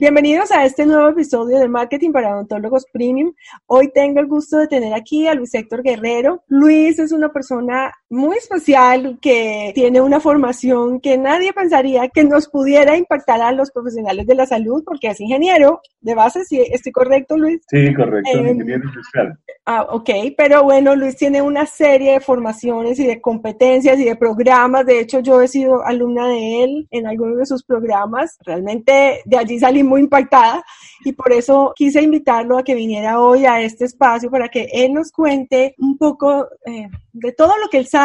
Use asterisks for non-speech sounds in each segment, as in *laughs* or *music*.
Bienvenidos a este nuevo episodio de Marketing para Odontólogos Premium. Hoy tengo el gusto de tener aquí a Luis Héctor Guerrero. Luis es una persona muy especial que tiene una formación que nadie pensaría que nos pudiera impactar a los profesionales de la salud porque es ingeniero de base, ¿sí? ¿Estoy correcto, Luis? Sí, correcto, Eh, ingeniero industrial. Ah, ok, pero bueno, Luis tiene una serie de formaciones y de competencias y de programas. De hecho, yo he sido alumna de él en algunos de sus programas. Realmente de allí salí muy impactada y por eso quise invitarlo a que viniera hoy a este espacio para que él nos cuente un poco eh, de todo lo que él sabe.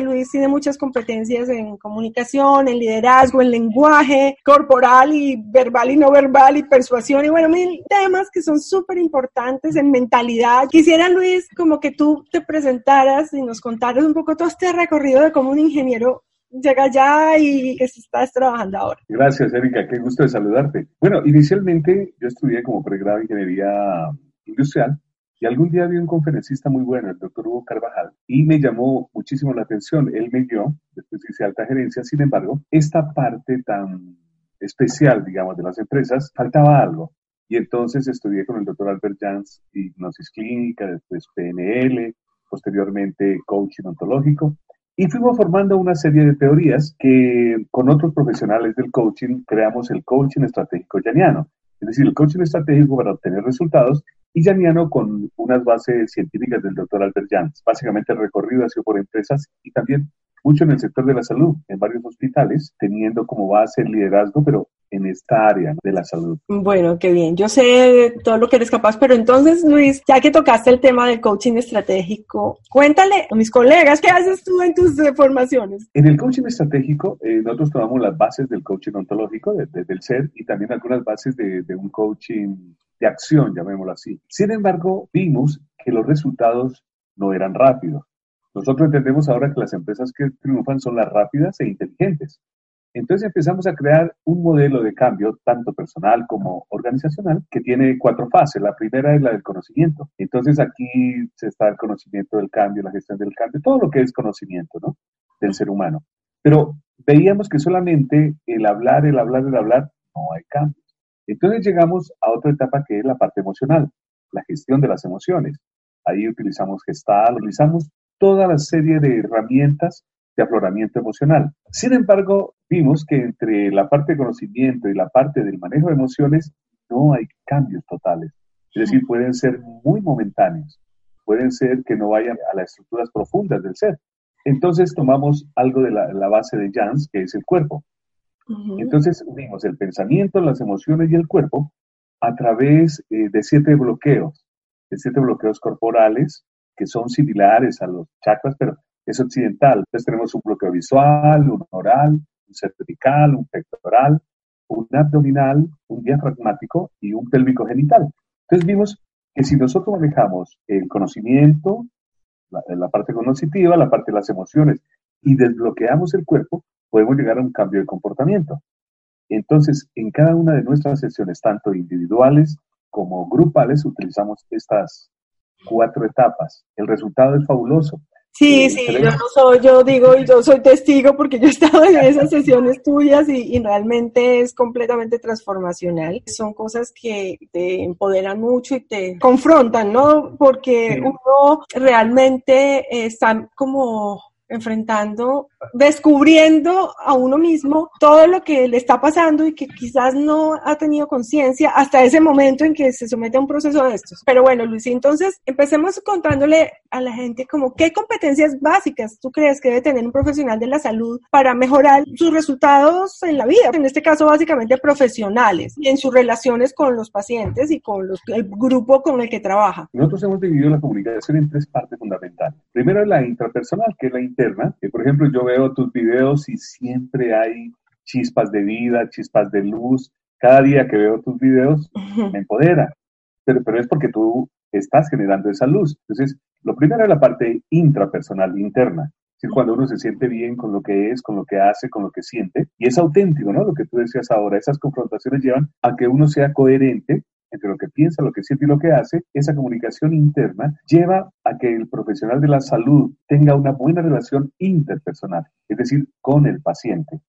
Luis tiene muchas competencias en comunicación, en liderazgo, en lenguaje corporal y verbal y no verbal y persuasión y bueno, mil temas que son súper importantes en mentalidad. Quisiera, Luis, como que tú te presentaras y nos contaras un poco todo este recorrido de cómo un ingeniero llega allá y que estás trabajando ahora. Gracias, Erika, qué gusto de saludarte. Bueno, inicialmente yo estudié como pregrado en ingeniería industrial y algún día vi un conferencista muy bueno, el doctor Hugo Carvajal, y me llamó muchísimo la atención. Él me guió, después hice alta gerencia, sin embargo, esta parte tan especial, digamos, de las empresas, faltaba algo. Y entonces estudié con el doctor Albert Jans hipnosis clínica, después PNL, posteriormente coaching ontológico. Y fuimos formando una serie de teorías que con otros profesionales del coaching creamos el coaching estratégico llaniano. Es decir, el coaching estratégico para obtener resultados y llaniano con unas bases científicas del doctor Albert Jans. Básicamente el recorrido ha sido por empresas y también mucho en el sector de la salud, en varios hospitales, teniendo como base el liderazgo, pero en esta área de la salud. Bueno, qué bien. Yo sé todo lo que eres capaz, pero entonces, Luis, ya que tocaste el tema del coaching estratégico, cuéntale a mis colegas qué haces tú en tus formaciones. En el coaching estratégico, eh, nosotros tomamos las bases del coaching ontológico, de, de, del ser, y también algunas bases de, de un coaching de acción, llamémoslo así. Sin embargo, vimos que los resultados no eran rápidos. Nosotros entendemos ahora que las empresas que triunfan son las rápidas e inteligentes. Entonces empezamos a crear un modelo de cambio, tanto personal como organizacional, que tiene cuatro fases. La primera es la del conocimiento. Entonces aquí se está el conocimiento del cambio, la gestión del cambio, todo lo que es conocimiento ¿no? del ser humano. Pero veíamos que solamente el hablar, el hablar, el hablar, no hay cambios. Entonces llegamos a otra etapa que es la parte emocional, la gestión de las emociones. Ahí utilizamos gestal, utilizamos toda la serie de herramientas de afloramiento emocional. Sin embargo, vimos que entre la parte de conocimiento y la parte del manejo de emociones no hay cambios totales. Es decir, pueden ser muy momentáneos, pueden ser que no vayan a las estructuras profundas del ser. Entonces tomamos algo de la, la base de Jans, que es el cuerpo. Uh -huh. Entonces unimos el pensamiento, las emociones y el cuerpo a través eh, de siete bloqueos, de siete bloqueos corporales que son similares a los chakras, pero es occidental. Entonces tenemos un bloqueo visual, un oral, un cervical, un pectoral, un abdominal, un diafragmático y un pélvico genital. Entonces vimos que si nosotros manejamos el conocimiento, la, la parte cognitiva, la parte de las emociones y desbloqueamos el cuerpo, podemos llegar a un cambio de comportamiento. Entonces, en cada una de nuestras sesiones, tanto individuales como grupales, utilizamos estas cuatro etapas. El resultado es fabuloso. Sí, sí, yo no soy, yo digo, yo soy testigo porque yo *laughs* he estado en esas sesiones tuyas y, realmente es completamente transformacional. Son cosas que te empoderan mucho y te confrontan, ¿no? Porque uno realmente está como enfrentando, descubriendo a uno mismo todo lo que le está pasando y que quizás no ha tenido conciencia hasta ese momento en que se somete a un proceso de estos. Pero bueno, Luis, entonces empecemos contándole a la gente como qué competencias básicas tú crees que debe tener un profesional de la salud para mejorar sus resultados en la vida, en este caso básicamente profesionales y en sus relaciones con los pacientes y con los, el grupo con el que trabaja. Nosotros hemos dividido la comunicación en tres partes fundamentales. Primero la intrapersonal, que es la por ejemplo, yo veo tus videos y siempre hay chispas de vida, chispas de luz. Cada día que veo tus videos me empodera, pero, pero es porque tú estás generando esa luz. Entonces, lo primero es la parte intrapersonal, interna. Es decir, cuando uno se siente bien con lo que es, con lo que hace, con lo que siente, y es auténtico, ¿no? Lo que tú decías ahora, esas confrontaciones llevan a que uno sea coherente entre lo que piensa, lo que siente y lo que hace, esa comunicación interna lleva a que el profesional de la salud tenga una buena relación interpersonal, es decir, con el paciente.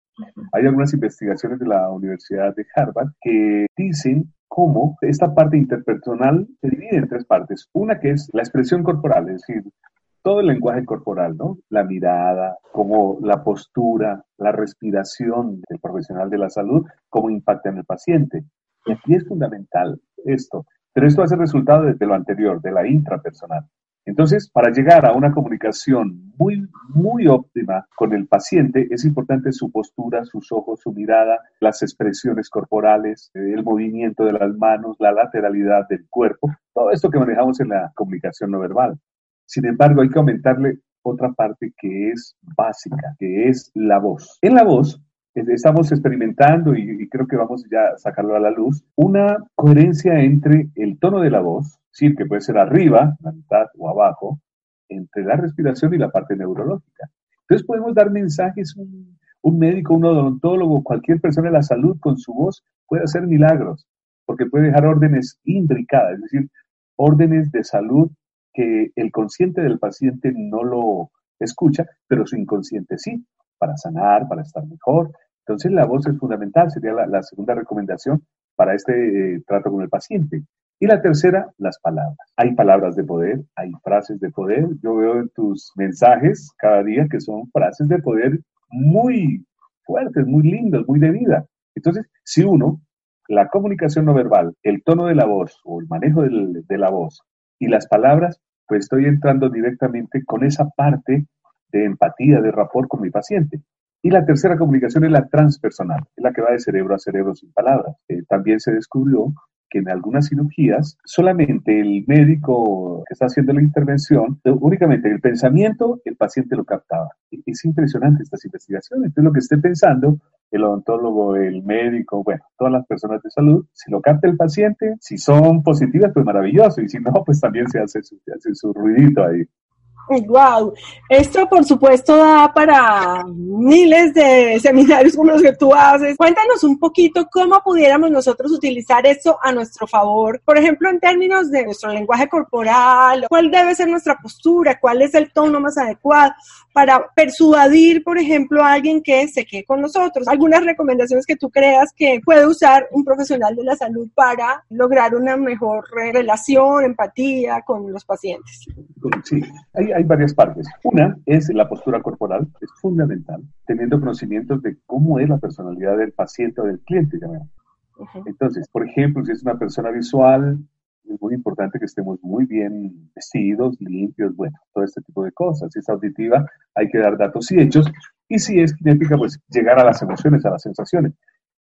Hay algunas investigaciones de la Universidad de Harvard que dicen cómo esta parte interpersonal se divide en tres partes. Una que es la expresión corporal, es decir, todo el lenguaje corporal, ¿no? La mirada, como la postura, la respiración del profesional de la salud, cómo impacta en el paciente. Y aquí es fundamental esto, pero esto hace resultado de lo anterior, de la intrapersonal. Entonces, para llegar a una comunicación muy, muy óptima con el paciente, es importante su postura, sus ojos, su mirada, las expresiones corporales, el movimiento de las manos, la lateralidad del cuerpo, todo esto que manejamos en la comunicación no verbal. Sin embargo, hay que aumentarle otra parte que es básica, que es la voz. En la voz estamos experimentando y, creo que vamos ya a sacarlo a la luz, una coherencia entre el tono de la voz, sí, que puede ser arriba, la mitad o abajo, entre la respiración y la parte neurológica. Entonces podemos dar mensajes, un, un médico, un odontólogo, cualquier persona de la salud con su voz puede hacer milagros, porque puede dejar órdenes imbricadas, es decir, órdenes de salud que el consciente del paciente no lo escucha, pero su inconsciente sí para sanar, para estar mejor. Entonces la voz es fundamental, sería la, segunda recomendación para este eh, trato con el paciente. Y la tercera, las palabras. Hay palabras de poder, hay frases de poder. Yo veo en tus mensajes cada día que son frases de poder muy fuertes, muy lindas, muy de vida. Entonces, si uno, la comunicación no verbal, el tono de la voz o el manejo de la voz y las palabras, pues estoy entrando directamente con esa parte de empatía, de rapport con mi paciente. Y la tercera comunicación es la transpersonal, es la que va de cerebro a cerebro sin palabras. Eh, también se descubrió que en algunas cirugías solamente el médico que está haciendo la intervención, únicamente el pensamiento, el paciente lo captaba. Es impresionante estas investigaciones. Entonces lo que esté pensando, el odontólogo, el médico, bueno, todas las personas de salud, si lo capta el paciente, si son positivas, pues maravilloso, y si no, pues también se hace su, se hace su ruidito ahí. Wow, esto por supuesto da para miles de seminarios como los que tú haces. Cuéntanos un poquito cómo pudiéramos nosotros utilizar esto a nuestro favor, por ejemplo, en términos de nuestro lenguaje corporal, cuál debe ser nuestra postura, cuál es el tono más adecuado para persuadir, por ejemplo, a alguien que se quede con nosotros. Algunas recomendaciones que tú creas que puede usar un profesional de la salud para lograr una mejor relación, empatía con los pacientes. Sí, hay, hay varias partes. Una es la postura corporal, es fundamental, teniendo conocimientos de cómo es la personalidad del paciente o del cliente, Entonces, por ejemplo, si es una persona visual, es muy importante que estemos muy bien vestidos, limpios, bueno, todo este tipo de cosas. Si es auditiva, hay que dar datos y hechos. Y si es kinética, pues llegar a las emociones, a las sensaciones.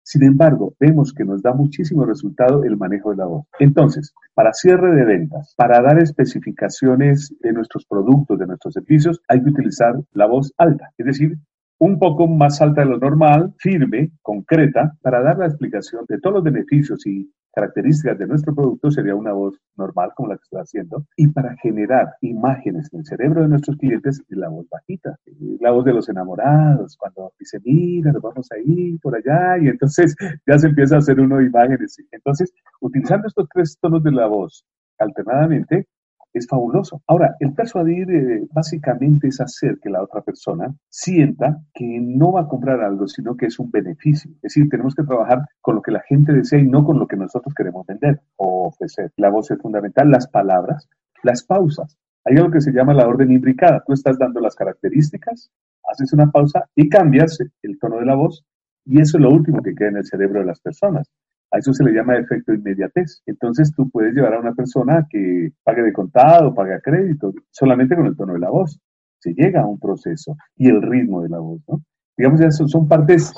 Sin embargo, vemos que nos da muchísimo resultado el manejo de la voz. Entonces, para cierre de ventas, para dar especificaciones de nuestros productos, de nuestros servicios, hay que utilizar la voz alta, es decir, un poco más alta de lo normal, firme, concreta, para dar la explicación de todos los beneficios y características de nuestro producto sería una voz normal como la que estoy haciendo y para generar imágenes en el cerebro de nuestros clientes la voz bajita, la voz de los enamorados cuando dice mira nos vamos a ir por allá y entonces *laughs* ya se empieza a hacer uno imágenes. Entonces utilizando estos tres tonos de la voz alternadamente es fabuloso. Ahora, el persuadir eh, básicamente es hacer que la otra persona sienta que no va a comprar algo, sino que es un beneficio. Es decir, tenemos que trabajar con lo que la gente desea y no con lo que nosotros queremos vender o ofrecer. La voz es fundamental, las palabras, las pausas. Hay algo que se llama la orden imbricada. Tú estás dando las características, haces una pausa y cambias el tono de la voz y eso es lo último que queda en el cerebro de las personas. A eso se le llama efecto inmediatez. Entonces tú puedes llevar a una persona que pague de contado, pague a crédito, solamente con el tono de la voz. Se llega a un proceso y el ritmo de la voz, ¿no? Digamos, ya son, partes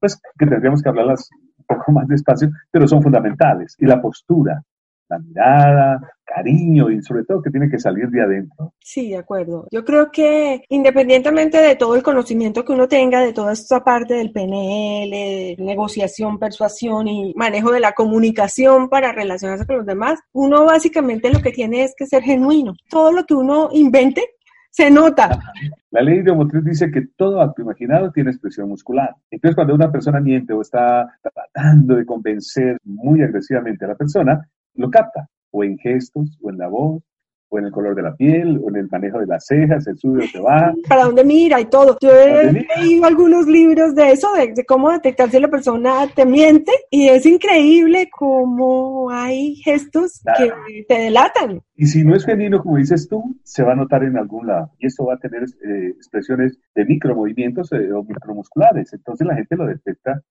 pues, que tendríamos que hablarlas un poco más despacio, pero son fundamentales. Y la postura, la mirada, cariño y sobre todo que tiene que salir de adentro. Sí, de acuerdo. Yo creo que independientemente de todo el conocimiento que uno tenga de toda esta parte del PNL, negociación, persuasión y manejo de la comunicación para relacionarse con los demás, uno básicamente lo que tiene es que ser genuino. Todo lo que uno invente se nota. La ley idiomotriz dice que todo acto imaginado tiene expresión muscular. Entonces, cuando una persona miente o está tratando de convencer muy agresivamente a la persona, lo capta, o en gestos, o en la voz, o en el color de la piel, o en el manejo de las cejas, el sube o se va. Para dónde mira y todo. Yo he leído algunos libros de eso, de, cómo detectar si la persona te miente, y es increíble cómo hay gestos que te delatan. Y si no es genuino, como dices tú, se va a notar en algún lado. Y eso va a tener eh, expresiones de micromovimientos eh, o micromusculares. Entonces la gente lo detecta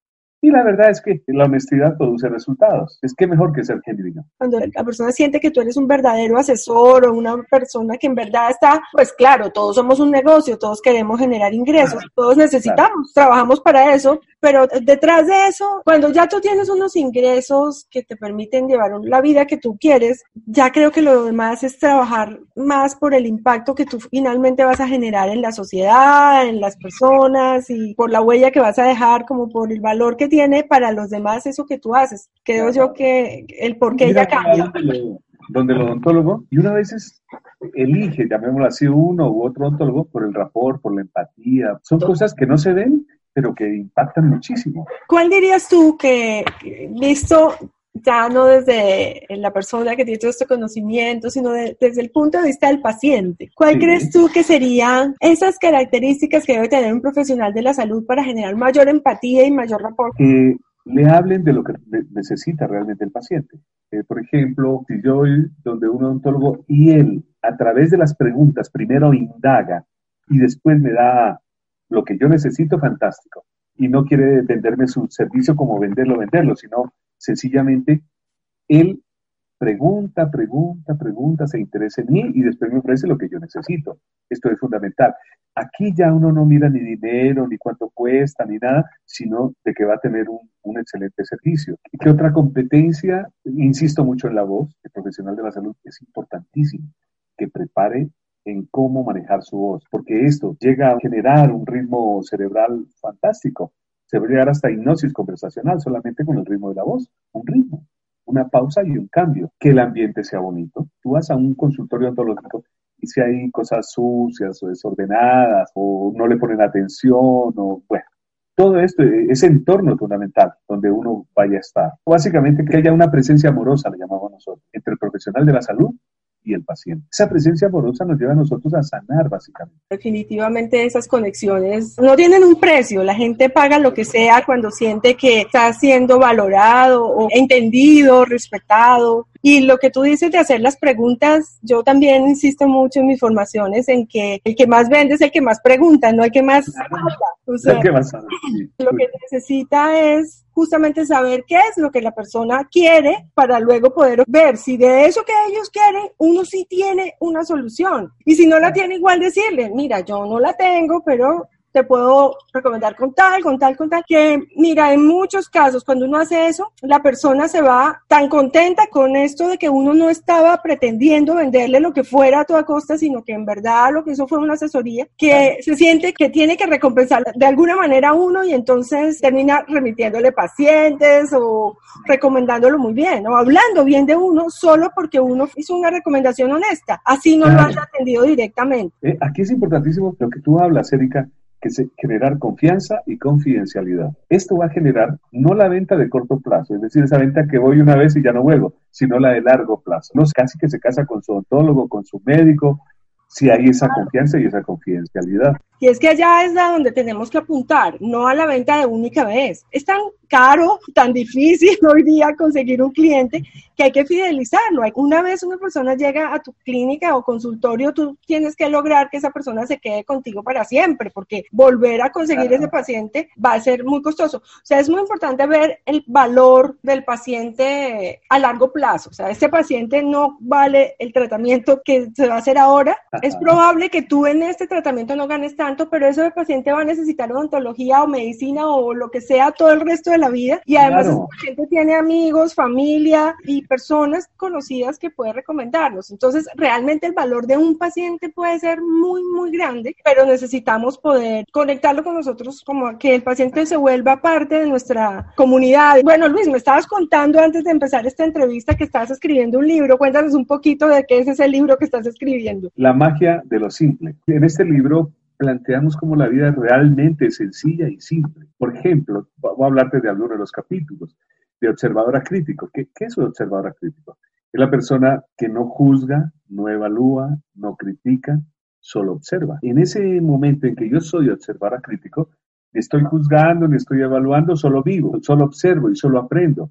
y la verdad es que la honestidad produce resultados. Es que mejor que ser genuino. Cuando la persona siente que tú eres un verdadero asesor o una persona que en verdad está, pues claro, todos somos un negocio, todos queremos generar ingresos, todos necesitamos, trabajamos para eso, pero detrás de eso, cuando ya tú tienes unos ingresos que te permiten llevar la vida que tú quieres, ya creo que lo demás es trabajar más por el impacto que tú finalmente vas a generar en la sociedad, en las personas y por la huella que vas a dejar, como por el valor que tiene para los demás eso que tú haces. Creo yo que el por qué ella cambia. Donde el odontólogo, y una vez elige, llamémoslo así, uno u otro odontólogo por el rapport, por la empatía. Son cosas que no se ven, pero que impactan muchísimo. ¿Cuál dirías tú que, visto ya no desde la persona que tiene todo este conocimiento, sino desde el punto de vista del paciente. ¿Cuál crees tú que serían esas características que debe tener un profesional de la salud para generar mayor empatía y mayor rapport? Que le hablen de lo que necesita realmente el paciente. Eh, por ejemplo, si yo voy donde un odontólogo y él, a través de las preguntas, primero indaga y después me da lo que yo necesito, fantástico. Y no quiere venderme su servicio como venderlo, venderlo, sino sencillamente él pregunta, pregunta, pregunta, se interesa en mí y después me ofrece lo que yo necesito. Esto es fundamental. Aquí ya uno no mira ni dinero, ni cuánto cuesta, ni nada, sino de que va a tener un, un excelente servicio. ¿Y qué otra competencia? Insisto mucho en la voz. El profesional de la salud es importantísimo que prepare en cómo manejar su voz, porque esto llega a generar un ritmo cerebral fantástico. Se a llegar hasta hipnosis conversacional solamente con el ritmo de la voz, un ritmo, una pausa y un cambio. Que el ambiente sea bonito. Tú vas a un consultorio ontológico y si hay cosas sucias o desordenadas o no le ponen atención o bueno, todo esto, ese entorno fundamental donde uno vaya a estar. Básicamente que haya una presencia amorosa, le llamamos nosotros, entre el profesional de la salud y el paciente. Esa presencia amorosa nos lleva a nosotros a sanar, básicamente. Definitivamente esas conexiones no tienen un precio. La gente paga lo que sea cuando siente que está siendo valorado o entendido, respetado. Y lo que tú dices de hacer las preguntas, yo también insisto mucho en mis formaciones en que el que más vende es el que más pregunta, no el que más habla. el que más habla. Lo que necesita es justamente saber qué es lo que la persona quiere para luego poder ver si de eso que ellos quieren uno sí tiene una solución. Y si no la tiene, igual decirle, mira, yo no la tengo, pero te puedo recomendar con tal, con tal, con tal, que mira, en muchos casos cuando uno hace eso, la persona se va tan contenta con esto de que uno no estaba pretendiendo venderle lo que fuera a toda costa, sino que en verdad lo que hizo fue una asesoría, que se siente que tiene que recompensar de alguna manera a uno y entonces termina remitiéndole pacientes o recomendándolo muy bien, o hablando bien de uno solo porque uno hizo una recomendación honesta, así no lo haya atendido directamente. Eh, aquí es importantísimo lo que tú hablas, Erika, que se, generar confianza y confidencialidad. Esto va a generar no la venta de corto plazo, es decir, esa venta que voy una vez y ya no vuelvo, sino la de largo plazo. No es casi que se casa con su odontólogo, con su médico, si hay esa confianza y esa confidencialidad. Y es que allá es a donde tenemos que apuntar, no a la venta de única vez. Es tan caro, tan difícil *laughs* hoy día conseguir un cliente que hay que fidelizarlo. Una vez una persona llega a tu clínica o consultorio, tú tienes que lograr que esa persona se quede contigo para siempre, porque volver a conseguir ese paciente va a ser muy costoso. O sea, es muy importante ver el valor del paciente a largo plazo. O sea, este paciente no vale el tratamiento que se va a hacer ahora. Es probable que tú en este tratamiento no ganes tanto, pero ese paciente va a necesitar odontología o medicina o lo que sea todo el resto de la vida. Y además ese paciente tiene amigos, familia y personas conocidas que puede recomendarnos. Entonces, realmente el valor de un paciente puede ser muy, muy grande, pero necesitamos poder conectarlo con nosotros como que el paciente se vuelva parte de nuestra comunidad. Bueno, Luis, me estabas contando antes de empezar esta entrevista que estás escribiendo un libro. Cuéntanos un poquito de qué es ese libro que estás escribiendo. La magia de lo simple. En este libro planteamos como la vida realmente sencilla y simple. Por ejemplo, voy a hablarte de algunos de los capítulos de observadora crítico. ¿Qué, ¿Qué, es un observadora crítico? Es la persona que no juzga, no evalúa, no critica, solo observa. En ese momento en que yo soy observadora crítico, ni estoy juzgando, ni estoy evaluando, solo vivo, solo observo y solo aprendo.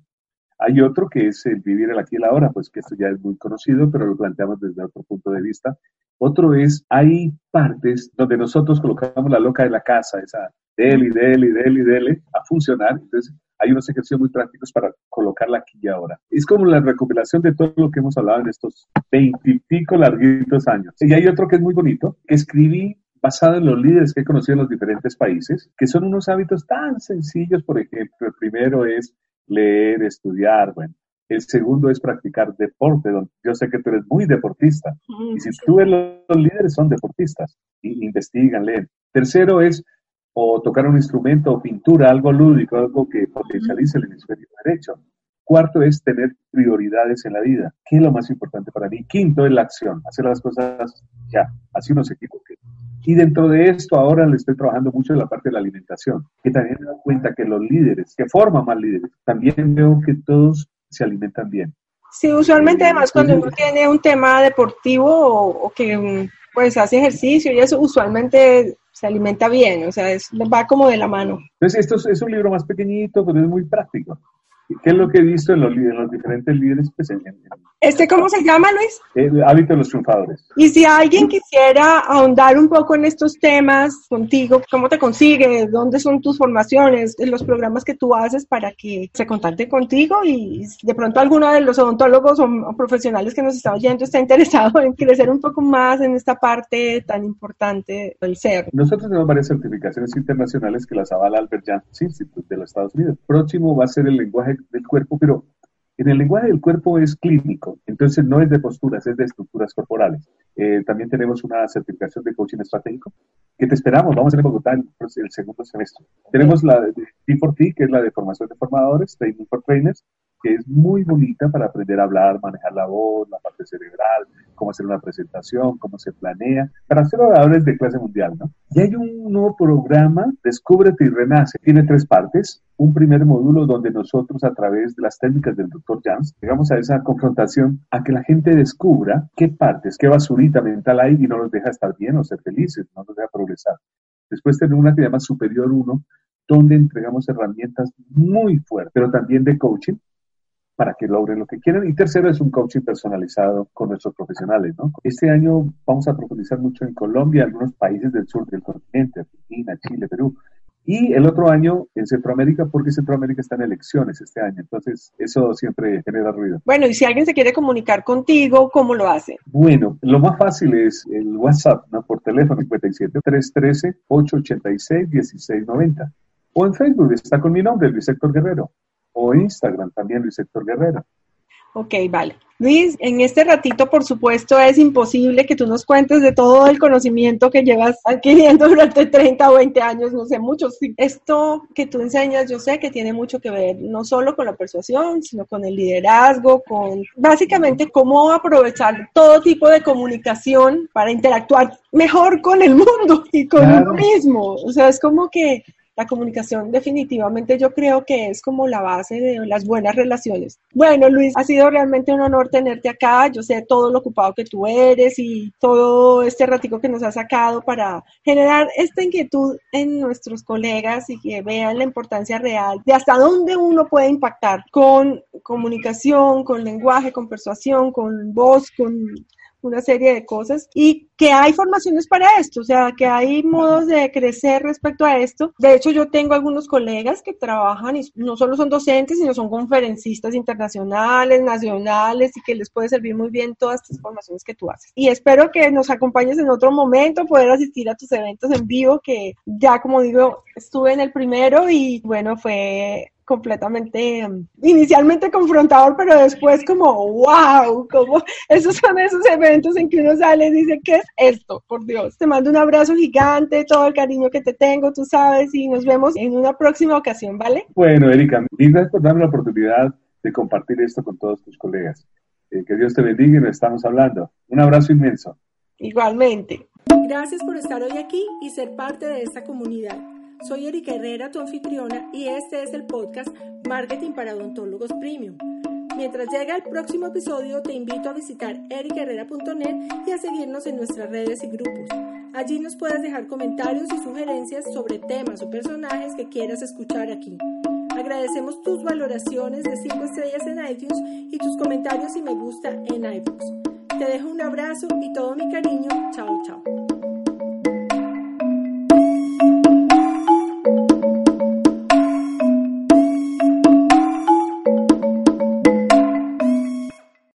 Hay otro que es el vivir el aquí y el ahora, pues que esto ya es muy conocido, pero lo planteamos desde otro punto de vista. Otro es, hay partes donde nosotros colocamos la loca de la casa, esa dele, dele, dele, dele, a funcionar. Entonces, hay unos ejercicios muy prácticos para colocarla aquí y ahora. Es como la recopilación de todo lo que hemos hablado en estos veintipico larguitos años. Y hay otro que es muy bonito, que escribí basado en los líderes que he conocido en los diferentes países, que son unos hábitos tan sencillos, por ejemplo, el primero es leer, estudiar, bueno. El segundo es practicar deporte, donde yo sé que tú eres muy deportista. Y si tú ves los líderes son deportistas, y investigan, leen. Tercero es o tocar un instrumento o pintura, algo lúdico, algo que potencialice el hemisferio derecho. Cuarto es tener prioridades en la vida. ¿Qué es lo más importante para mí? Quinto es la acción, hacer las cosas ya, así no se equivoque. Y dentro de esto ahora le estoy trabajando mucho en la parte de la alimentación, que también me doy cuenta que los líderes, que forman más líderes, también veo que todos se alimentan bien. Sí, usualmente además cuando uno tiene un tema deportivo o, o que mm, pues hace ejercicio y eso, usualmente se alimenta bien, o sea, es, va como de la mano. Entonces, esto es, un libro más pequeñito, pero es muy práctico. ¿Qué es lo que he visto en los, los diferentes líderes? Pues, ¿Este cómo se llama, Luis? El hábito de los triunfadores. Y si alguien quisiera ahondar un poco en estos temas contigo, ¿cómo te consigue? ¿Dónde son tus formaciones? ¿Los programas que tú haces para que se contacte contigo? Y de pronto alguno de los odontólogos o, profesionales que nos está oyendo está interesado en crecer un poco más en esta parte tan importante del ser. Nosotros tenemos varias certificaciones internacionales que las avala Albert Jans Institute de los Estados Unidos. Próximo va a ser el lenguaje del cuerpo, pero en el lenguaje del cuerpo es clínico, entonces no es de posturas, es de estructuras corporales. Eh, también tenemos una certificación de coaching estratégico que te esperamos, vamos a hacer en Bogotá el, el segundo semestre. Tenemos la de T4T, que es la de formación de formadores, Training for Trainers, que es muy bonita para aprender a hablar, manejar la voz, la parte cerebral, cómo hacer una presentación, cómo se planea, para ser oradores de clase mundial, ¿no? Y hay un nuevo programa, Descúbrete y Renace. Tiene tres partes. Un primer módulo donde nosotros, a través de las técnicas del doctor Jans, llegamos a esa confrontación a que la gente descubra qué partes, qué basurita mental hay y no los deja estar bien o ser felices, no los deja progresar. Después tenemos una que se llama Superior 1, donde entregamos herramientas muy fuertes, pero también de coaching, para que logren lo que quieren. Y tercero es un coaching personalizado con nuestros profesionales. ¿no? Este año vamos a profundizar mucho en Colombia, algunos países del sur del continente, Argentina, Chile, Perú. Y el otro año en Centroamérica, porque Centroamérica está en elecciones este año. Entonces, eso siempre genera ruido. Bueno, y si alguien se quiere comunicar contigo, ¿cómo lo hace? Bueno, lo más fácil es el WhatsApp, ¿no? Por teléfono 57 313 886 1690. O en Facebook, está con mi nombre, Luis Héctor Guerrero o Instagram también Luis Héctor Guerrero. Ok, vale. Luis, en este ratito, por supuesto, es imposible que tú nos cuentes de todo el conocimiento que llevas adquiriendo durante 30 o 20 años, no sé, muchos. Esto que tú enseñas, yo sé que tiene mucho que ver no solo con la persuasión, sino con el liderazgo, con básicamente cómo aprovechar todo tipo de comunicación para interactuar mejor con el mundo y con uno mismo. O sea, es como que la comunicación definitivamente yo creo que es como la base de las buenas relaciones. Bueno, Luis, ha sido realmente un honor tenerte acá. Yo sé todo lo ocupado que tú eres y todo este ratico que nos has sacado para generar esta inquietud en nuestros colegas y que vean la importancia real de hasta dónde uno puede impactar con comunicación, con lenguaje, con persuasión, con voz, con una serie de cosas y que hay formaciones para esto, o sea, que hay modos de crecer respecto a esto. De hecho, yo tengo algunos colegas que trabajan y no solo son docentes, sino son conferencistas internacionales, nacionales y que les puede servir muy bien todas estas formaciones que tú haces. Y espero que nos acompañes en otro momento, poder asistir a tus eventos en vivo, que ya como digo, estuve en el primero y bueno, fue completamente em, inicialmente confrontador, pero después como, wow, como esos son esos eventos en que uno sale y dice, ¿qué es esto? Por Dios, te mando un abrazo gigante, todo el cariño que te tengo, tú sabes, y nos vemos en una próxima ocasión, ¿vale? Bueno, Erika, gracias por darme la oportunidad de compartir esto con todos tus colegas. Eh, que Dios te bendiga y nos estamos hablando. Un abrazo inmenso. Igualmente. Gracias por estar hoy aquí y ser parte de esta comunidad. Soy Erika Herrera, tu anfitriona, y este es el podcast Marketing para Odontólogos Premium. Mientras llega el próximo episodio, te invito a visitar ericherrera.net y a seguirnos en nuestras redes y grupos. Allí nos puedes dejar comentarios y sugerencias sobre temas o personajes que quieras escuchar aquí. Agradecemos tus valoraciones de 5 estrellas en iTunes y tus comentarios y me gusta en iBooks. Te dejo un abrazo y todo mi cariño. Chao, chao.